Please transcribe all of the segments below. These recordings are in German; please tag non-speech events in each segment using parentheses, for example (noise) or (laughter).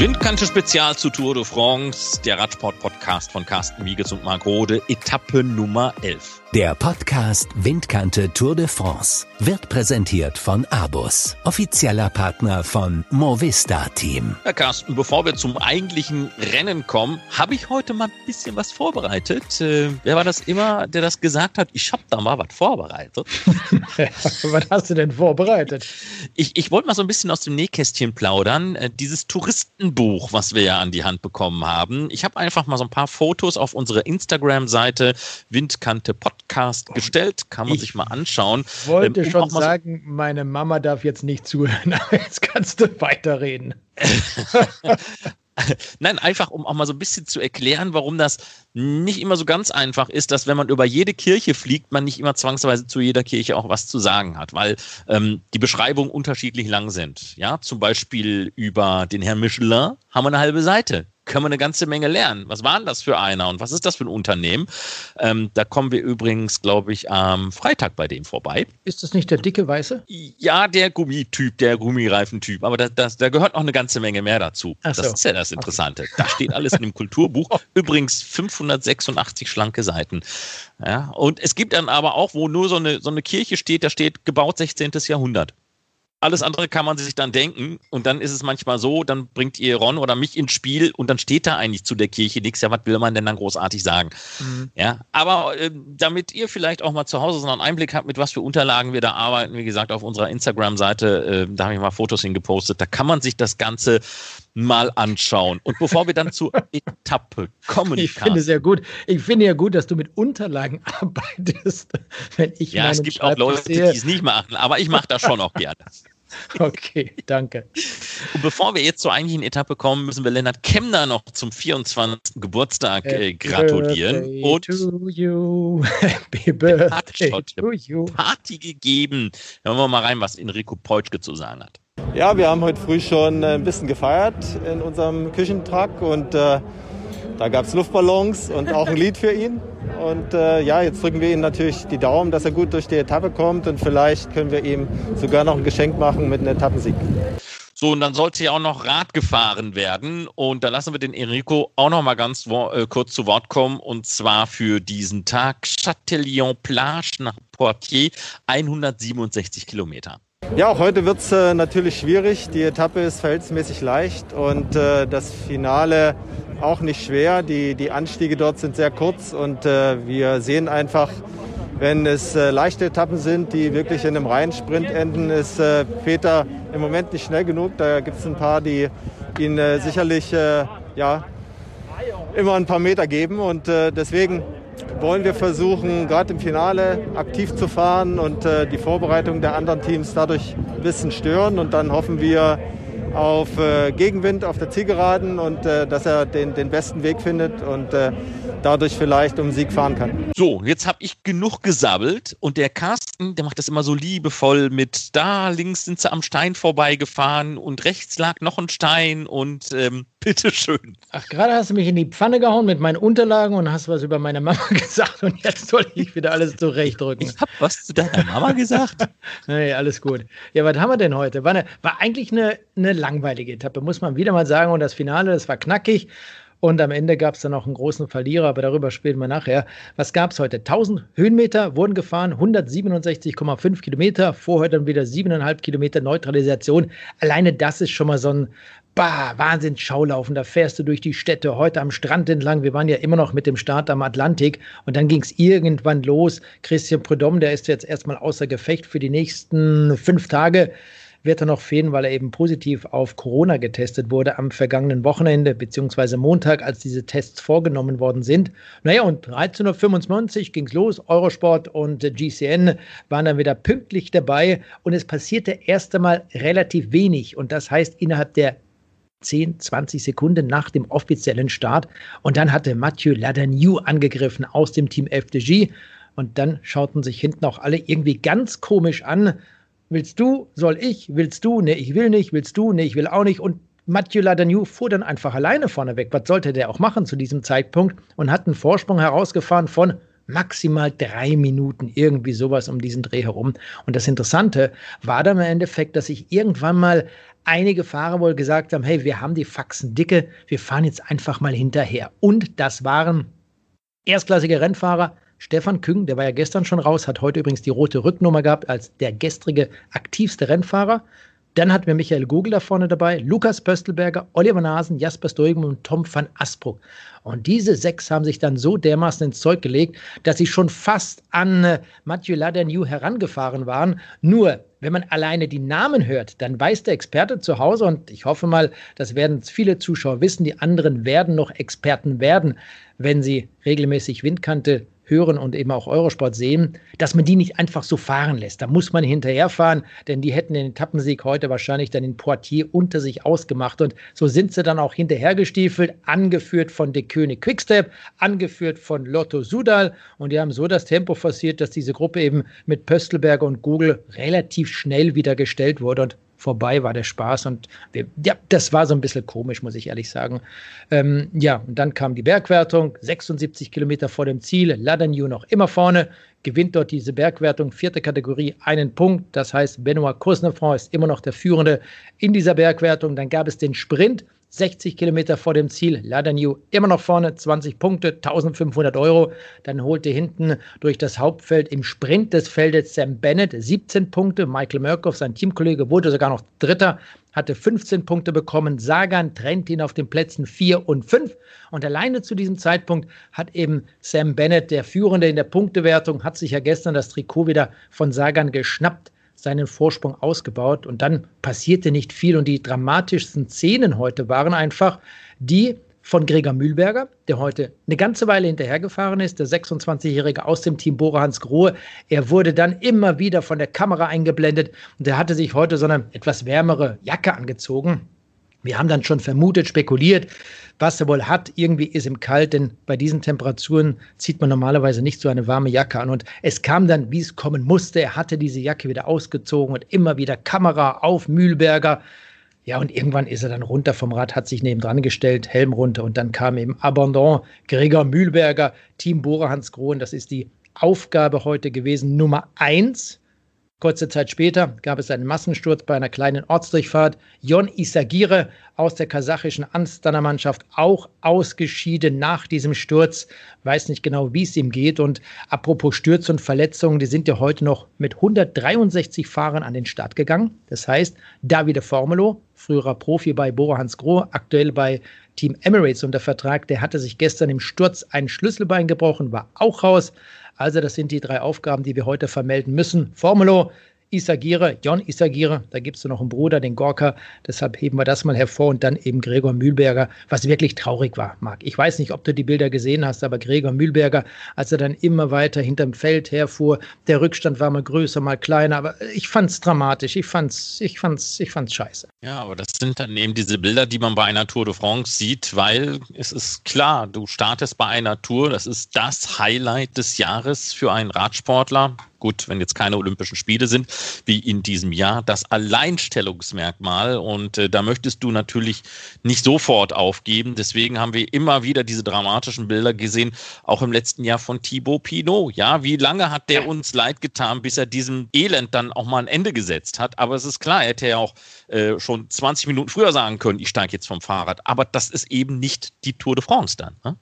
Windkante Spezial zu Tour de France, der Radsport-Podcast von Carsten Wiegels und Marc Rode, Etappe Nummer 11. Der Podcast Windkante Tour de France wird präsentiert von Abus, offizieller Partner von Movista Team. Herr Carsten, bevor wir zum eigentlichen Rennen kommen, habe ich heute mal ein bisschen was vorbereitet. Äh, wer war das immer, der das gesagt hat? Ich habe da mal was vorbereitet. (laughs) was hast du denn vorbereitet? Ich, ich wollte mal so ein bisschen aus dem Nähkästchen plaudern. Äh, dieses Touristenbuch, was wir ja an die Hand bekommen haben. Ich habe einfach mal so ein paar Fotos auf unsere Instagram-Seite Windkante Podcast gestellt. Kann man ich sich mal anschauen. Ich wollte ähm, schon sagen, meine Mama darf jetzt nicht zuhören, aber (laughs) jetzt kannst du weiterreden. (laughs) (laughs) Nein, einfach um auch mal so ein bisschen zu erklären, warum das nicht immer so ganz einfach ist, dass wenn man über jede Kirche fliegt, man nicht immer zwangsweise zu jeder Kirche auch was zu sagen hat, weil ähm, die Beschreibungen unterschiedlich lang sind. Ja, zum Beispiel über den Herrn Michelin haben wir eine halbe Seite können wir eine ganze Menge lernen. Was war denn das für einer und was ist das für ein Unternehmen? Ähm, da kommen wir übrigens, glaube ich, am Freitag bei dem vorbei. Ist das nicht der dicke Weiße? Ja, der Gummityp, der Gummireifentyp. Aber das, das, da gehört noch eine ganze Menge mehr dazu. Ach das so. ist ja das Interessante. Okay. Da steht alles in dem Kulturbuch. (laughs) Übrigens 586 schlanke Seiten. Ja, und es gibt dann aber auch, wo nur so eine, so eine Kirche steht, da steht gebaut 16. Jahrhundert. Alles andere kann man sich dann denken und dann ist es manchmal so, dann bringt ihr Ron oder mich ins Spiel und dann steht da eigentlich zu der Kirche nichts. Ja, was will man denn dann großartig sagen? Mhm. Ja, aber äh, damit ihr vielleicht auch mal zu Hause so einen Einblick habt, mit was für Unterlagen wir da arbeiten, wie gesagt, auf unserer Instagram-Seite, äh, da habe ich mal Fotos hingepostet, da kann man sich das Ganze mal anschauen. Und bevor wir dann zur (laughs) Etappe kommen, ich finde sehr gut. Ich finde ja gut, dass du mit Unterlagen (laughs) arbeitest. Wenn ich ja, es gibt auch Leute, die es nicht machen, aber ich mache das schon auch gerne. (laughs) Okay, danke. Und bevor wir jetzt zur eigentlichen Etappe kommen, müssen wir Lennart Kemner noch zum 24. Geburtstag äh, gratulieren. Und to you. Happy birthday to you. Party gegeben. Hören wir mal rein, was Enrico Peutschke zu sagen hat. Ja, wir haben heute früh schon ein bisschen gefeiert in unserem Küchentruck und äh, da gab es Luftballons und auch ein Lied für ihn. Und äh, ja, jetzt drücken wir ihm natürlich die Daumen, dass er gut durch die Etappe kommt und vielleicht können wir ihm sogar noch ein Geschenk machen mit einem Etappensieg. So, und dann sollte ja auch noch Rad gefahren werden. Und da lassen wir den Enrico auch noch mal ganz äh, kurz zu Wort kommen. Und zwar für diesen Tag Chatillon Plage nach Poitiers, 167 Kilometer. Ja, auch heute wird es äh, natürlich schwierig. Die Etappe ist verhältnismäßig leicht und äh, das Finale auch nicht schwer. Die, die Anstiege dort sind sehr kurz und äh, wir sehen einfach, wenn es äh, leichte Etappen sind, die wirklich in einem reinen Sprint enden, ist äh, Peter im Moment nicht schnell genug. Da gibt es ein paar, die ihn äh, sicherlich ja, immer ein paar Meter geben und deswegen wollen wir versuchen, gerade im Finale aktiv zu fahren und äh, die Vorbereitung der anderen Teams dadurch ein bisschen stören und dann hoffen wir, auf äh, Gegenwind auf der Zielgeraden und äh, dass er den, den besten Weg findet und äh, dadurch vielleicht um Sieg fahren kann. So, jetzt habe ich genug gesabbelt und der Carsten, der macht das immer so liebevoll mit da links sind sie am Stein vorbeigefahren und rechts lag noch ein Stein und ähm, bitteschön. Ach, gerade hast du mich in die Pfanne gehauen mit meinen Unterlagen und hast was über meine Mama (laughs) gesagt und jetzt soll ich wieder alles zurechtdrücken. Ich habe was zu deiner Mama gesagt? (laughs) nee, alles gut. Ja, was haben wir denn heute? War, eine, war eigentlich eine, eine langweilige Etappe, muss man wieder mal sagen. Und das Finale, das war knackig. Und am Ende gab es dann noch einen großen Verlierer, aber darüber spielen wir nachher. Was gab es heute? 1000 Höhenmeter wurden gefahren, 167,5 Kilometer, vorher dann wieder 7,5 Kilometer Neutralisation. Alleine das ist schon mal so ein bah, Wahnsinns-Schaulaufen. Da fährst du durch die Städte, heute am Strand entlang. Wir waren ja immer noch mit dem Start am Atlantik und dann ging es irgendwann los. Christian Prudhomme, der ist jetzt erstmal außer Gefecht für die nächsten fünf Tage wird er noch fehlen, weil er eben positiv auf Corona getestet wurde am vergangenen Wochenende beziehungsweise Montag, als diese Tests vorgenommen worden sind. Naja, und 13.25 Uhr ging es los. Eurosport und GCN waren dann wieder pünktlich dabei und es passierte erst einmal relativ wenig. Und das heißt, innerhalb der 10, 20 Sekunden nach dem offiziellen Start. Und dann hatte Mathieu Ladagnou angegriffen aus dem Team FDG. Und dann schauten sich hinten auch alle irgendwie ganz komisch an. Willst du? Soll ich? Willst du? Nee, ich will nicht. Willst du? Nee, ich will auch nicht. Und Mathieu Ladagnou fuhr dann einfach alleine vorne weg. Was sollte der auch machen zu diesem Zeitpunkt? Und hat einen Vorsprung herausgefahren von maximal drei Minuten, irgendwie sowas um diesen Dreh herum. Und das Interessante war dann im Endeffekt, dass ich irgendwann mal einige Fahrer wohl gesagt haben, hey, wir haben die Faxen dicke, wir fahren jetzt einfach mal hinterher. Und das waren erstklassige Rennfahrer. Stefan Küng, der war ja gestern schon raus, hat heute übrigens die rote Rücknummer gehabt als der gestrige aktivste Rennfahrer. Dann hatten wir Michael Gugel da vorne dabei, Lukas Pöstelberger, Oliver Nasen, Jasper Stoigen und Tom van Asbruck. Und diese sechs haben sich dann so dermaßen ins Zeug gelegt, dass sie schon fast an äh, Mathieu Ladernew herangefahren waren. Nur, wenn man alleine die Namen hört, dann weiß der Experte zu Hause, und ich hoffe mal, das werden viele Zuschauer wissen, die anderen werden noch Experten werden, wenn sie regelmäßig Windkante hören und eben auch Eurosport sehen, dass man die nicht einfach so fahren lässt. Da muss man hinterherfahren, denn die hätten den Etappensieg heute wahrscheinlich dann in Poitiers unter sich ausgemacht. Und so sind sie dann auch hinterhergestiefelt, angeführt von De König Quickstep, angeführt von Lotto Sudal. Und die haben so das Tempo forciert, dass diese Gruppe eben mit Pöstelberger und Google relativ schnell wieder gestellt wurde. Und vorbei war der Spaß. Und wir, ja, das war so ein bisschen komisch, muss ich ehrlich sagen. Ähm, ja, und dann kam die Bergwertung, 76 Kilometer vor dem Ziel, Ladagnou noch immer vorne, gewinnt dort diese Bergwertung, vierte Kategorie, einen Punkt. Das heißt, Benoit Cousnefranc ist immer noch der Führende in dieser Bergwertung. Dann gab es den Sprint. 60 Kilometer vor dem Ziel. Ladagnou immer noch vorne, 20 Punkte, 1500 Euro. Dann holte hinten durch das Hauptfeld im Sprint des Feldes Sam Bennett 17 Punkte. Michael Murkoff, sein Teamkollege, wurde sogar noch Dritter, hatte 15 Punkte bekommen. Sagan trennt ihn auf den Plätzen 4 und 5. Und alleine zu diesem Zeitpunkt hat eben Sam Bennett, der Führende in der Punktewertung, hat sich ja gestern das Trikot wieder von Sagan geschnappt seinen Vorsprung ausgebaut und dann passierte nicht viel. Und die dramatischsten Szenen heute waren einfach die von Gregor Mühlberger, der heute eine ganze Weile hinterhergefahren ist, der 26-Jährige aus dem Team Bora Hans Grohe. Er wurde dann immer wieder von der Kamera eingeblendet und er hatte sich heute so eine etwas wärmere Jacke angezogen. Wir haben dann schon vermutet, spekuliert, was er wohl hat. Irgendwie ist ihm kalt, denn bei diesen Temperaturen zieht man normalerweise nicht so eine warme Jacke an. Und es kam dann, wie es kommen musste. Er hatte diese Jacke wieder ausgezogen und immer wieder Kamera auf Mühlberger. Ja, und irgendwann ist er dann runter vom Rad, hat sich neben dran gestellt, Helm runter und dann kam eben Abandon, Gregor Mühlberger, Team Bohrer Hans Grohen. Das ist die Aufgabe heute gewesen, Nummer eins Kurze Zeit später gab es einen Massensturz bei einer kleinen Ortsdurchfahrt. Jon Isagire aus der kasachischen Astana-Mannschaft auch ausgeschieden nach diesem Sturz. Weiß nicht genau, wie es ihm geht. Und apropos Stürz und Verletzungen, die sind ja heute noch mit 163 Fahrern an den Start gegangen. Das heißt, Davide Formulo, früherer Profi bei Bora Hans Grohe, aktuell bei Team Emirates unter Vertrag, der hatte sich gestern im Sturz ein Schlüsselbein gebrochen, war auch raus. Also das sind die drei Aufgaben, die wir heute vermelden müssen. Formulo, Isagire, Jon Isagire, da gibt es noch einen Bruder, den Gorka, deshalb heben wir das mal hervor und dann eben Gregor Mühlberger, was wirklich traurig war, Marc. Ich weiß nicht, ob du die Bilder gesehen hast, aber Gregor Mühlberger, als er dann immer weiter hinterm Feld herfuhr, der Rückstand war mal größer, mal kleiner, aber ich fand es dramatisch, ich fand's, ich fand's, ich fand's scheiße. Ja, aber das sind dann eben diese Bilder, die man bei einer Tour de France sieht, weil es ist klar, du startest bei einer Tour, das ist das Highlight des Jahres für einen Radsportler gut, wenn jetzt keine Olympischen Spiele sind, wie in diesem Jahr, das Alleinstellungsmerkmal. Und äh, da möchtest du natürlich nicht sofort aufgeben. Deswegen haben wir immer wieder diese dramatischen Bilder gesehen, auch im letzten Jahr von Thibaut Pinot. Ja, wie lange hat der uns leid getan, bis er diesem Elend dann auch mal ein Ende gesetzt hat? Aber es ist klar, er hätte ja auch äh, schon 20 Minuten früher sagen können, ich steige jetzt vom Fahrrad. Aber das ist eben nicht die Tour de France dann. Ne?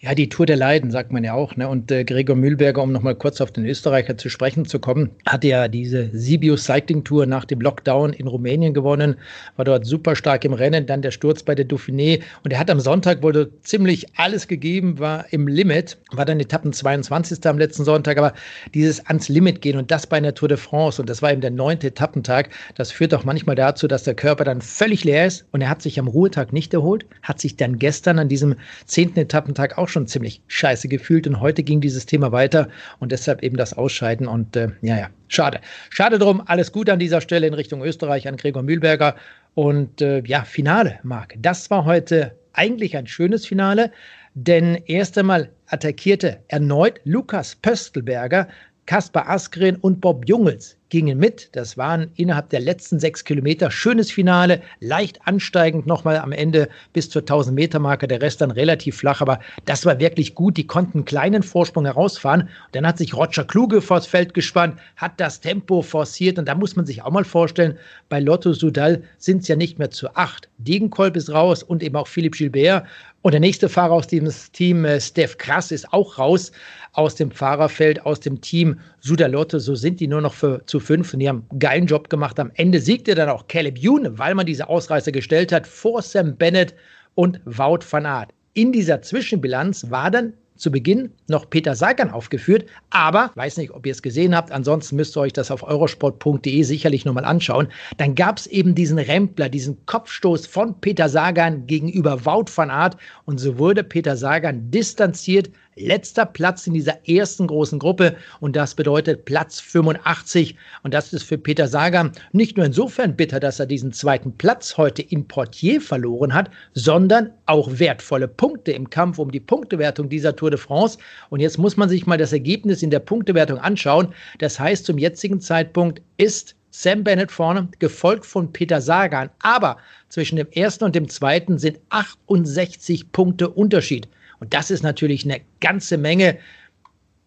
Ja, die Tour der Leiden, sagt man ja auch. Ne? Und äh, Gregor Mühlberger, um nochmal kurz auf den Österreicher zu sprechen zu kommen, hatte ja diese Sibiu Cycling Tour nach dem Lockdown in Rumänien gewonnen, war dort super stark im Rennen, dann der Sturz bei der Dauphiné und er hat am Sonntag wohl ziemlich alles gegeben, war im Limit, war dann Etappen 22. am letzten Sonntag, aber dieses ans Limit gehen und das bei einer Tour de France und das war eben der neunte Etappentag, das führt auch manchmal dazu, dass der Körper dann völlig leer ist und er hat sich am Ruhetag nicht erholt, hat sich dann gestern an diesem zehnten Etappentag Tag auch schon ziemlich scheiße gefühlt und heute ging dieses Thema weiter und deshalb eben das Ausscheiden und äh, ja, ja, schade. Schade drum, alles gut an dieser Stelle in Richtung Österreich an Gregor Mühlberger und äh, ja, Finale, Marc. Das war heute eigentlich ein schönes Finale, denn erst einmal attackierte erneut Lukas Pöstelberger Kaspar Askren und Bob Jungels gingen mit. Das waren innerhalb der letzten sechs Kilometer schönes Finale, leicht ansteigend nochmal am Ende bis zur 1000 Meter Marke. Der Rest dann relativ flach, aber das war wirklich gut. Die konnten einen kleinen Vorsprung herausfahren. Und dann hat sich Roger Kluge vors Feld gespannt, hat das Tempo forciert und da muss man sich auch mal vorstellen, bei Lotto Sudal sind es ja nicht mehr zu acht. Degenkolb ist raus und eben auch Philipp Gilbert. Und der nächste Fahrer aus diesem Team, äh, Steph Krass, ist auch raus aus dem Fahrerfeld, aus dem Team Sudalotte. So sind die nur noch für, zu fünf und die haben einen geilen Job gemacht. Am Ende siegte dann auch Caleb Youn, weil man diese Ausreißer gestellt hat, vor Sam Bennett und Wout van Aert. In dieser Zwischenbilanz war dann zu Beginn noch Peter Sagan aufgeführt, aber weiß nicht, ob ihr es gesehen habt, ansonsten müsst ihr euch das auf eurosport.de sicherlich nochmal anschauen. Dann gab es eben diesen Rempler, diesen Kopfstoß von Peter Sagan gegenüber Wout van Aert und so wurde Peter Sagan distanziert letzter Platz in dieser ersten großen Gruppe und das bedeutet Platz 85 und das ist für Peter Sagan nicht nur insofern bitter, dass er diesen zweiten Platz heute in Portier verloren hat, sondern auch wertvolle Punkte im Kampf um die Punktewertung dieser Tour de France und jetzt muss man sich mal das Ergebnis in der Punktewertung anschauen. Das heißt, zum jetzigen Zeitpunkt ist Sam Bennett vorne, gefolgt von Peter Sagan. Aber zwischen dem ersten und dem zweiten sind 68 Punkte Unterschied. Und das ist natürlich eine ganze Menge.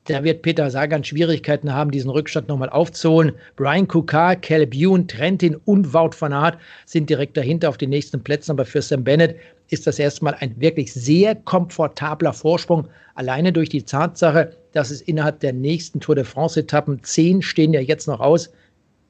Da wird Peter Sagan Schwierigkeiten haben, diesen Rückstand nochmal aufzuholen. Brian Kukar, Caleb Ewan, Trentin und Wout van Aert sind direkt dahinter auf den nächsten Plätzen. Aber für Sam Bennett ist das erstmal ein wirklich sehr komfortabler Vorsprung. Alleine durch die Tatsache, dass es innerhalb der nächsten Tour de France-Etappen zehn stehen ja jetzt noch aus,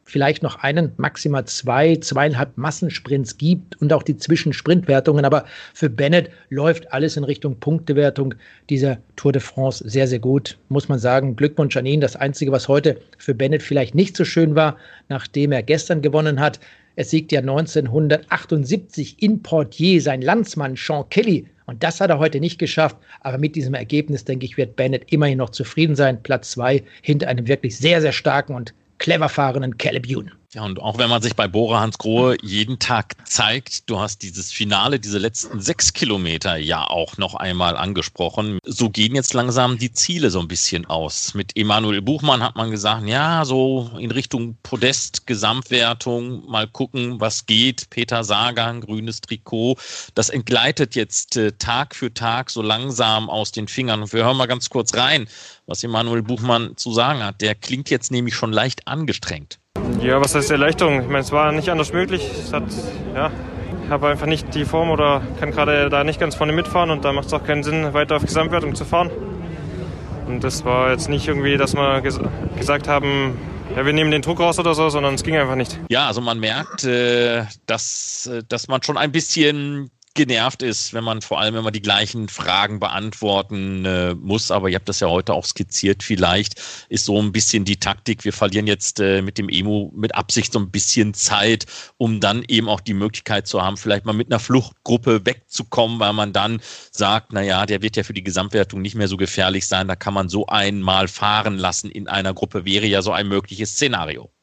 vielleicht noch einen, maximal zwei, zweieinhalb Massensprints gibt und auch die Zwischensprintwertungen. Aber für Bennett läuft alles in Richtung Punktewertung dieser Tour de France sehr, sehr gut. Muss man sagen, Glückwunsch an ihn. Das Einzige, was heute für Bennett vielleicht nicht so schön war, nachdem er gestern gewonnen hat, es siegt ja 1978 in Portier sein Landsmann Sean Kelly. Und das hat er heute nicht geschafft. Aber mit diesem Ergebnis, denke ich, wird Bennett immerhin noch zufrieden sein. Platz zwei hinter einem wirklich sehr, sehr starken und clever fahrenden Caleb Ewan. Ja, und auch wenn man sich bei Bora Hans Grohe jeden Tag zeigt, du hast dieses Finale, diese letzten sechs Kilometer ja auch noch einmal angesprochen. So gehen jetzt langsam die Ziele so ein bisschen aus. Mit Emanuel Buchmann hat man gesagt, ja, so in Richtung Podest, Gesamtwertung, mal gucken, was geht. Peter Sagan, grünes Trikot. Das entgleitet jetzt äh, Tag für Tag so langsam aus den Fingern. Und wir hören mal ganz kurz rein, was Emanuel Buchmann zu sagen hat. Der klingt jetzt nämlich schon leicht angestrengt. Ja, was heißt Erleichterung? Ich meine, es war nicht anders möglich. Es hat, ja, ich habe einfach nicht die Form oder kann gerade da nicht ganz vorne mitfahren und da macht es auch keinen Sinn, weiter auf Gesamtwertung zu fahren. Und das war jetzt nicht irgendwie, dass wir ges gesagt haben, ja, wir nehmen den Druck raus oder so, sondern es ging einfach nicht. Ja, also man merkt, äh, dass, äh, dass man schon ein bisschen genervt ist, wenn man vor allem immer die gleichen Fragen beantworten äh, muss. Aber ihr habt das ja heute auch skizziert. Vielleicht ist so ein bisschen die Taktik. Wir verlieren jetzt äh, mit dem Emu mit Absicht so ein bisschen Zeit, um dann eben auch die Möglichkeit zu haben, vielleicht mal mit einer Fluchtgruppe wegzukommen, weil man dann sagt, na ja, der wird ja für die Gesamtwertung nicht mehr so gefährlich sein. Da kann man so einmal fahren lassen in einer Gruppe. Wäre ja so ein mögliches Szenario.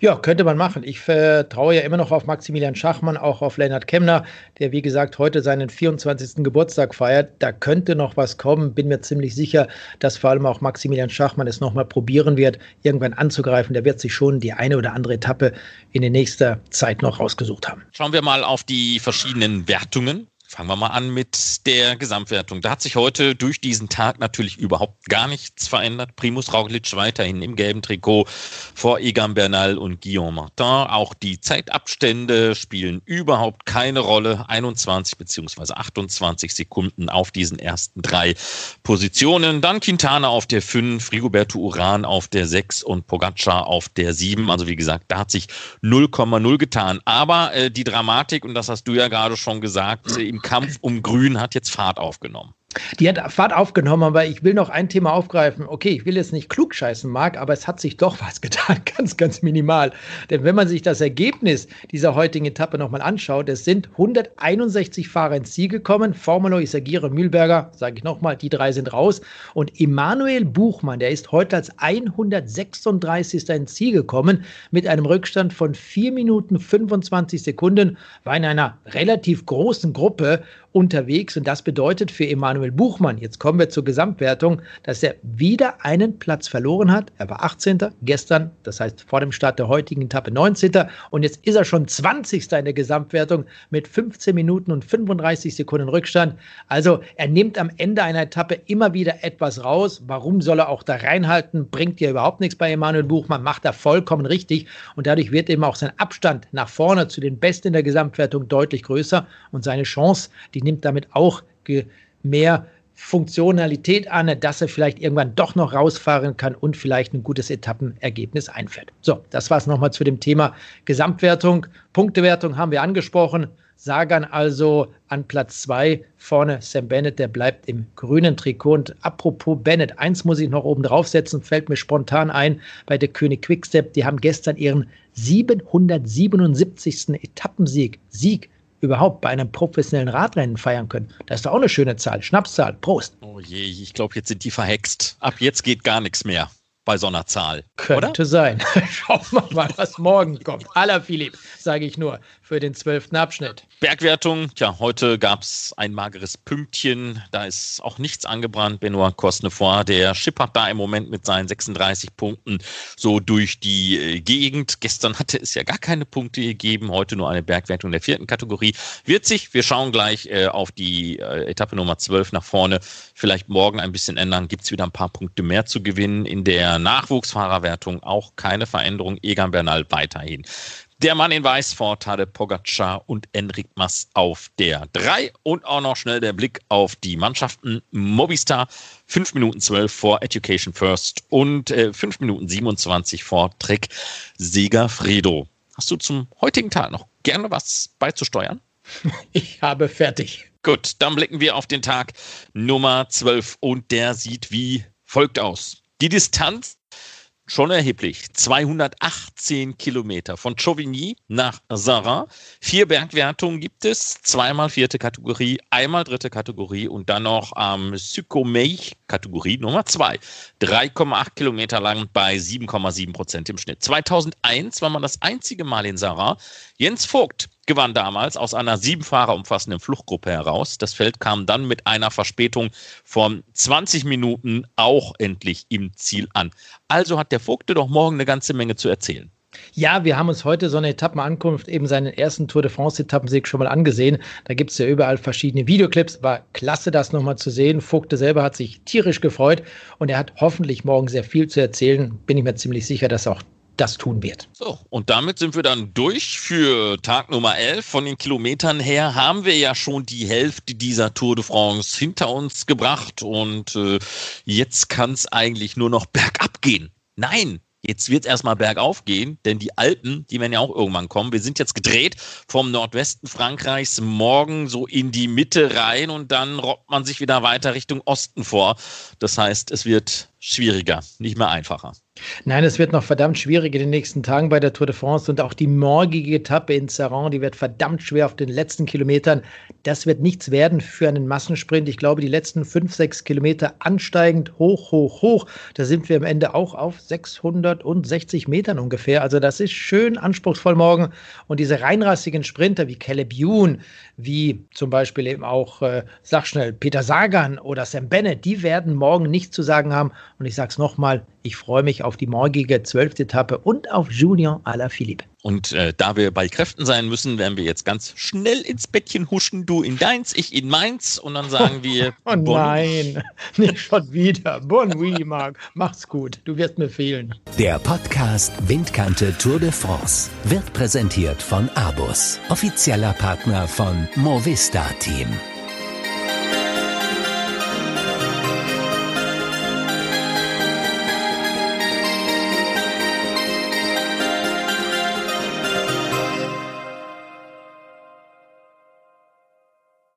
Ja, könnte man machen. Ich vertraue ja immer noch auf Maximilian Schachmann, auch auf Lennart Kemner, der wie gesagt heute seinen 24. Geburtstag feiert. Da könnte noch was kommen. Bin mir ziemlich sicher, dass vor allem auch Maximilian Schachmann es nochmal probieren wird, irgendwann anzugreifen. Der wird sich schon die eine oder andere Etappe in der nächsten Zeit noch rausgesucht haben. Schauen wir mal auf die verschiedenen Wertungen. Fangen wir mal an mit der Gesamtwertung. Da hat sich heute durch diesen Tag natürlich überhaupt gar nichts verändert. Primus Roglic weiterhin im gelben Trikot vor Egan Bernal und Guillaume Martin. Auch die Zeitabstände spielen überhaupt keine Rolle. 21 bzw. 28 Sekunden auf diesen ersten drei Positionen. Dann Quintana auf der 5, Rigoberto Uran auf der 6 und Pogacar auf der 7. Also wie gesagt, da hat sich 0,0 getan. Aber äh, die Dramatik, und das hast du ja gerade schon gesagt, im Kampf um Grün hat jetzt Fahrt aufgenommen. Die hat Fahrt aufgenommen, aber ich will noch ein Thema aufgreifen. Okay, ich will jetzt nicht klugscheißen, Marc, aber es hat sich doch (laughs) was getan, ganz, ganz minimal. Denn wenn man sich das Ergebnis dieser heutigen Etappe nochmal anschaut, es sind 161 Fahrer ins Ziel gekommen. Formelo, Isagire, Mühlberger, sage ich nochmal, die drei sind raus. Und Emanuel Buchmann, der ist heute als 136. ins Ziel gekommen mit einem Rückstand von 4 Minuten 25 Sekunden, war in einer relativ großen Gruppe unterwegs. Und das bedeutet für Emanuel Buchmann, jetzt kommen wir zur Gesamtwertung, dass er wieder einen Platz verloren hat. Er war 18. gestern, das heißt vor dem Start der heutigen Etappe 19. Und jetzt ist er schon 20. in der Gesamtwertung mit 15 Minuten und 35 Sekunden Rückstand. Also er nimmt am Ende einer Etappe immer wieder etwas raus. Warum soll er auch da reinhalten? Bringt ja überhaupt nichts bei Emanuel Buchmann, macht er vollkommen richtig. Und dadurch wird eben auch sein Abstand nach vorne zu den Besten in der Gesamtwertung deutlich größer. Und seine Chance, die nimmt damit auch mehr Funktionalität an, dass er vielleicht irgendwann doch noch rausfahren kann und vielleicht ein gutes Etappenergebnis einfährt. So, das war es nochmal zu dem Thema Gesamtwertung. Punktewertung haben wir angesprochen. Sagan also an Platz 2, vorne Sam Bennett, der bleibt im grünen Trikot. Und apropos Bennett, eins muss ich noch oben draufsetzen, fällt mir spontan ein bei der König Quickstep. Die haben gestern ihren 777. Etappensieg, Sieg überhaupt bei einem professionellen Radrennen feiern können. Das ist doch auch eine schöne Zahl. Schnapszahl. Prost. Oh je, ich glaube, jetzt sind die verhext. Ab jetzt geht gar nichts mehr bei so einer Zahl. Könnte oder? sein. (laughs) Schauen wir mal, was morgen kommt. Aller Philipp, sage ich nur, für den zwölften Abschnitt. Bergwertung, ja, heute gab es ein mageres Pünktchen. Da ist auch nichts angebrannt. Benoit Cosnefort, der schippert da im Moment mit seinen 36 Punkten so durch die äh, Gegend. Gestern hatte es ja gar keine Punkte gegeben. Heute nur eine Bergwertung der vierten Kategorie. Wird sich, wir schauen gleich äh, auf die äh, Etappe Nummer 12 nach vorne, vielleicht morgen ein bisschen ändern. Gibt es wieder ein paar Punkte mehr zu gewinnen in der Nachwuchsfahrerwertung auch keine Veränderung. Egan Bernal weiterhin. Der Mann in Weiß vor Tade Pogacar und Enric Mas auf der 3 und auch noch schnell der Blick auf die Mannschaften Mobistar 5 Minuten 12 vor Education First und äh, 5 Minuten 27 vor Trek Segafredo. Hast du zum heutigen Tag noch gerne was beizusteuern? (laughs) Ich habe fertig. Gut, dann blicken wir auf den Tag Nummer 12 und der sieht wie folgt aus. Die Distanz schon erheblich. 218 Kilometer von Chauvigny nach Sarin. Vier Bergwertungen gibt es. Zweimal vierte Kategorie, einmal dritte Kategorie und dann noch am ähm, Sykomeich Kategorie Nummer zwei. 3,8 Kilometer lang bei 7,7 Prozent im Schnitt. 2001 war man das einzige Mal in Sarin. Jens Vogt gewann damals aus einer sieben Fahrer umfassenden Fluchtgruppe heraus. Das Feld kam dann mit einer Verspätung von 20 Minuten auch endlich im Ziel an. Also hat der Vogte doch morgen eine ganze Menge zu erzählen. Ja, wir haben uns heute so eine Etappenankunft, eben seinen ersten Tour de France-Etappensieg schon mal angesehen. Da gibt es ja überall verschiedene Videoclips. War klasse, das nochmal zu sehen. Vogte selber hat sich tierisch gefreut und er hat hoffentlich morgen sehr viel zu erzählen. Bin ich mir ziemlich sicher, dass auch das tun wird. So, und damit sind wir dann durch für Tag Nummer 11. Von den Kilometern her haben wir ja schon die Hälfte dieser Tour de France hinter uns gebracht und äh, jetzt kann es eigentlich nur noch bergab gehen. Nein, Jetzt wird es erstmal bergauf gehen, denn die Alpen, die werden ja auch irgendwann kommen. Wir sind jetzt gedreht vom Nordwesten Frankreichs morgen so in die Mitte rein und dann robbt man sich wieder weiter Richtung Osten vor. Das heißt, es wird schwieriger, nicht mehr einfacher. Nein, es wird noch verdammt schwierig in den nächsten Tagen bei der Tour de France und auch die morgige Etappe in Saran, die wird verdammt schwer auf den letzten Kilometern. Das wird nichts werden für einen Massensprint. Ich glaube, die letzten fünf, sechs Kilometer ansteigend hoch, hoch, hoch. Da sind wir am Ende auch auf 660 Metern ungefähr. Also das ist schön anspruchsvoll morgen. Und diese reinrassigen Sprinter wie Caleb Youn, wie zum Beispiel eben auch, äh, sag schnell, Peter Sagan oder Sam Bennett, die werden morgen nichts zu sagen haben. Und ich sage es nochmal, ich freue mich auf die morgige zwölfte Etappe und auf Julien Alaphilippe. Und äh, da wir bei Kräften sein müssen, werden wir jetzt ganz schnell ins Bettchen huschen. Du in deins, ich in meins. Und dann sagen wir. (laughs) oh bon nein, (laughs) nicht schon wieder. Bon oui, Marc. Mach's gut. Du wirst mir fehlen. Der Podcast Windkante Tour de France wird präsentiert von Abus, offizieller Partner von Movista Team.